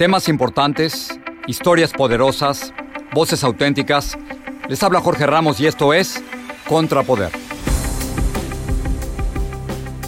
Temas importantes, historias poderosas, voces auténticas. Les habla Jorge Ramos y esto es Contrapoder.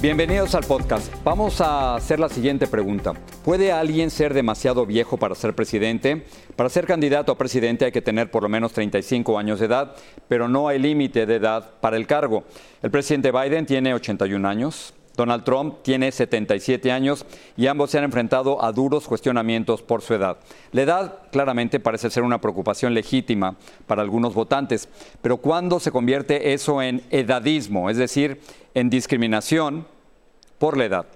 Bienvenidos al podcast. Vamos a hacer la siguiente pregunta. ¿Puede alguien ser demasiado viejo para ser presidente? Para ser candidato a presidente hay que tener por lo menos 35 años de edad, pero no hay límite de edad para el cargo. El presidente Biden tiene 81 años, Donald Trump tiene 77 años y ambos se han enfrentado a duros cuestionamientos por su edad. La edad claramente parece ser una preocupación legítima para algunos votantes, pero ¿cuándo se convierte eso en edadismo, es decir, en discriminación por la edad?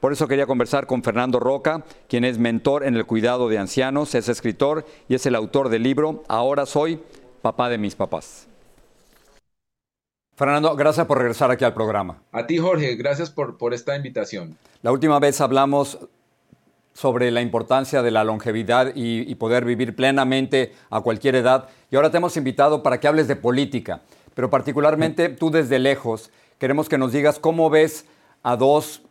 Por eso quería conversar con Fernando Roca, quien es mentor en el cuidado de ancianos, es escritor y es el autor del libro Ahora soy papá de mis papás. Fernando, gracias por regresar aquí al programa. A ti, Jorge, gracias por, por esta invitación. La última vez hablamos sobre la importancia de la longevidad y, y, poder vivir plenamente a cualquier edad. Y ahora te hemos invitado para que hables de política, pero particularmente tú desde lejos queremos que nos digas cómo ves a dos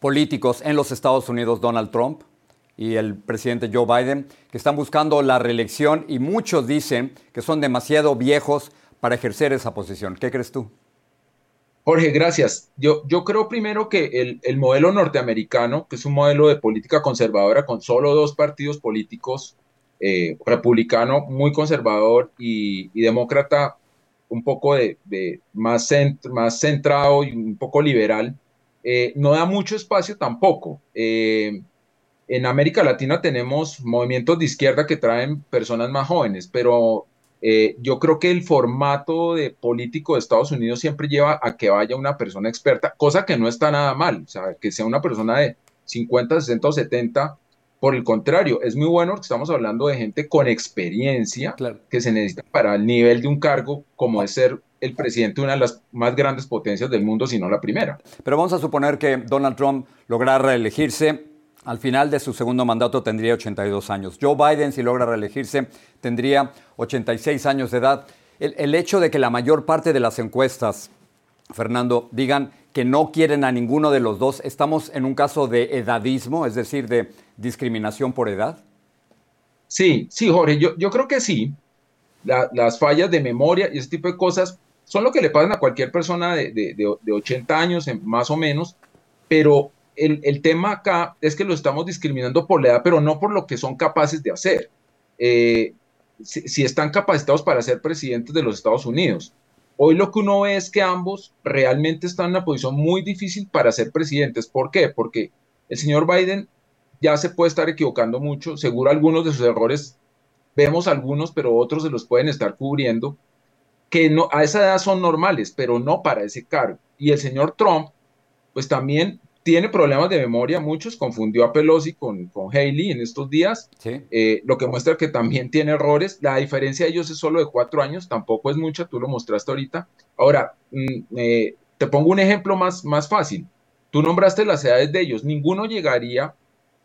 políticos en los Estados Unidos, Donald Trump y el presidente Joe Biden, que están buscando la reelección y muchos dicen que son demasiado viejos para ejercer esa posición. ¿Qué crees tú? Jorge, gracias. Yo, yo creo primero que el, el, modelo norteamericano, que es un modelo de política conservadora con solo dos partidos políticos, eh, republicano muy conservador y, demócrata un poco de más, cent, más, centrado y un poco liberal, eh, no da mucho espacio tampoco. Eh, en América Latina tenemos movimientos de izquierda que traen personas más jóvenes, pero eh, yo creo que el formato de político de Estados Unidos siempre lleva a que vaya una persona experta, cosa que no está nada mal, o sea, que sea una persona de 50, 60 o 70. Por el contrario, es muy bueno porque estamos hablando de gente con experiencia claro. que se necesita para el nivel de un cargo como es ser el presidente de una de las más grandes potencias del mundo, si no la primera. Pero vamos a suponer que Donald Trump lograra reelegirse al final de su segundo mandato tendría 82 años. Joe Biden, si logra reelegirse, tendría 86 años de edad. El, hecho de que la mayor parte de las encuestas, Fernando, digan que no quieren a ninguno de los dos, ¿estamos en un caso de edadismo, es decir, de discriminación por edad? Sí, sí, Jorge, yo, creo que sí. La, las fallas de memoria y ese tipo de cosas son lo que le pasan a cualquier persona de, de 80 años, más o menos, pero el, el, tema acá es que lo estamos discriminando por la edad, pero no por lo que son capaces de hacer. Eh, si, si, están capacitados para ser presidentes de los Estados Unidos. Hoy lo que uno ve es que ambos realmente están en una posición muy difícil para ser presidentes. ¿Por qué? Porque el señor Biden ya se puede estar equivocando mucho. Seguro algunos de sus errores vemos algunos, pero otros se los pueden estar cubriendo. Que no, a esa edad son normales, pero no para ese cargo. Y el señor Trump, pues también tiene problemas de memoria, muchos, confundió a Pelosi con, con Haley en estos días, sí. eh, lo que muestra que también tiene errores. La diferencia de ellos es solo de cuatro años, tampoco es mucha, tú lo mostraste ahorita. Ahora, mm, eh, te pongo un ejemplo más, más fácil. Tú nombraste las edades de ellos, ninguno llegaría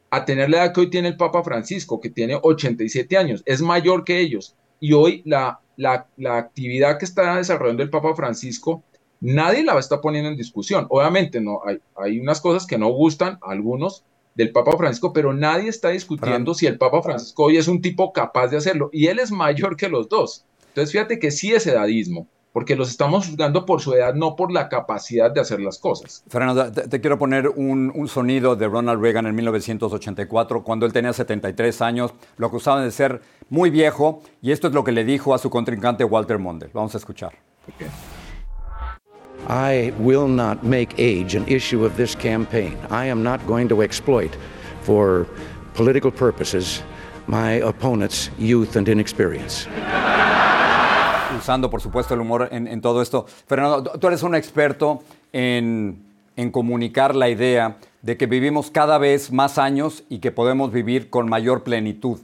a tener la edad que hoy tiene el Papa Francisco, que tiene 87 años, es mayor que ellos. Y hoy la, la, la actividad que está desarrollando el Papa Francisco nadie la está poniendo en discusión. Obviamente, no, hay, hay unas cosas que no gustan a algunos del Papa Francisco, pero nadie está discutiendo si el Papa Francisco hoy es un tipo capaz de hacerlo. Y él es mayor que los dos. Entonces, fíjate que sí es edadismo. porque los estamos juzgando por su edad, no por la capacidad de hacer las cosas. Fernando, te, quiero poner un, un, sonido de Ronald Reagan en 1984, cuando él tenía 73 años, lo acusaban de ser muy viejo, y esto es lo que le dijo a su contrincante Walter Mondale. Vamos a escuchar. Okay. I will not make age an issue of this campaign. I am not going to exploit for political purposes my opponent's youth and inexperience usando, por supuesto, el humor en, todo esto. Fernando, tú eres un experto en, comunicar la idea de que vivimos cada vez más años y que podemos vivir con mayor plenitud.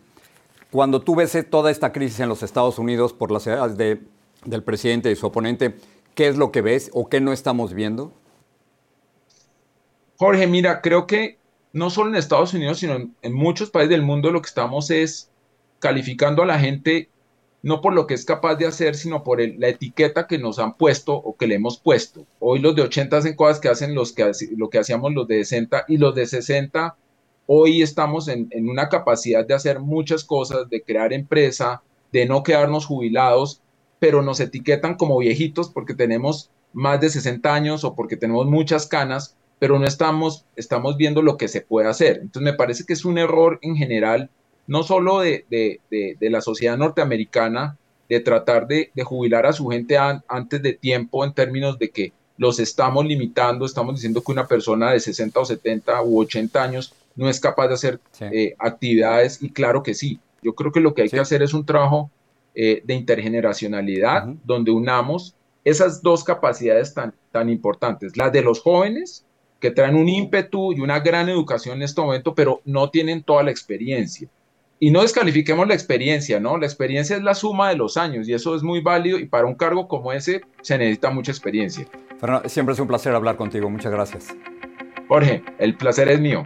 Cuando tú ves toda esta crisis en los Estados Unidos por las edades del presidente y su oponente, ¿qué es lo que ves o qué no estamos viendo? Jorge, mira, creo que no solo en Estados Unidos, sino en muchos países del mundo lo que estamos es calificando a la gente no por lo que es capaz de hacer, sino por la etiqueta que nos han puesto o que le hemos puesto. Hoy los de 80 hacen cosas que hacen los que, lo que hacíamos los de 60 y los de 60, hoy estamos en, en una capacidad de hacer muchas cosas, de crear empresa, de no quedarnos jubilados, pero nos etiquetan como viejitos porque tenemos más de 60 años o porque tenemos muchas canas, pero no estamos, estamos viendo lo que se puede hacer. Entonces me parece que es un error en general no solo de, la sociedad norteamericana, de tratar de, jubilar a su gente antes de tiempo en términos de que los estamos limitando, estamos diciendo que una persona de 60 o 70 u 80 años no es capaz de hacer eh, actividades y claro que sí. Yo creo que lo que hay que hacer es un trabajo eh, de intergeneracionalidad donde unamos esas dos capacidades tan, tan importantes, la de los jóvenes que traen un ímpetu y una gran educación en este momento, pero no tienen toda la experiencia y no descalifiquemos la experiencia, ¿no? La experiencia es la suma de los años y eso es muy válido y para un cargo como ese se necesita mucha experiencia. Fernando, siempre es un placer hablar contigo, muchas gracias. Jorge, el placer es mío.